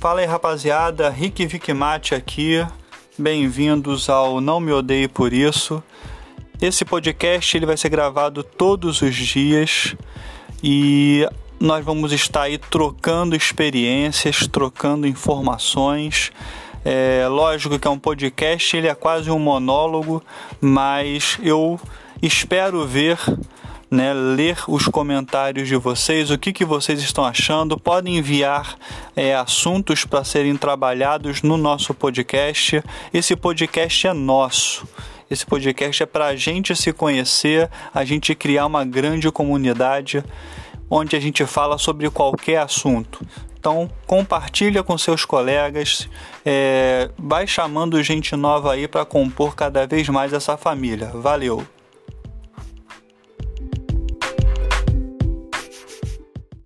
Fala aí rapaziada, Rick Vicmate aqui, bem-vindos ao Não Me Odeie Por Isso. Esse podcast ele vai ser gravado todos os dias e nós vamos estar aí trocando experiências, trocando informações. É lógico que é um podcast, ele é quase um monólogo, mas eu espero ver né, ler os comentários de vocês, o que, que vocês estão achando. Podem enviar é, assuntos para serem trabalhados no nosso podcast. Esse podcast é nosso. Esse podcast é para a gente se conhecer, a gente criar uma grande comunidade onde a gente fala sobre qualquer assunto. Então compartilha com seus colegas, é, vai chamando gente nova aí para compor cada vez mais essa família. Valeu!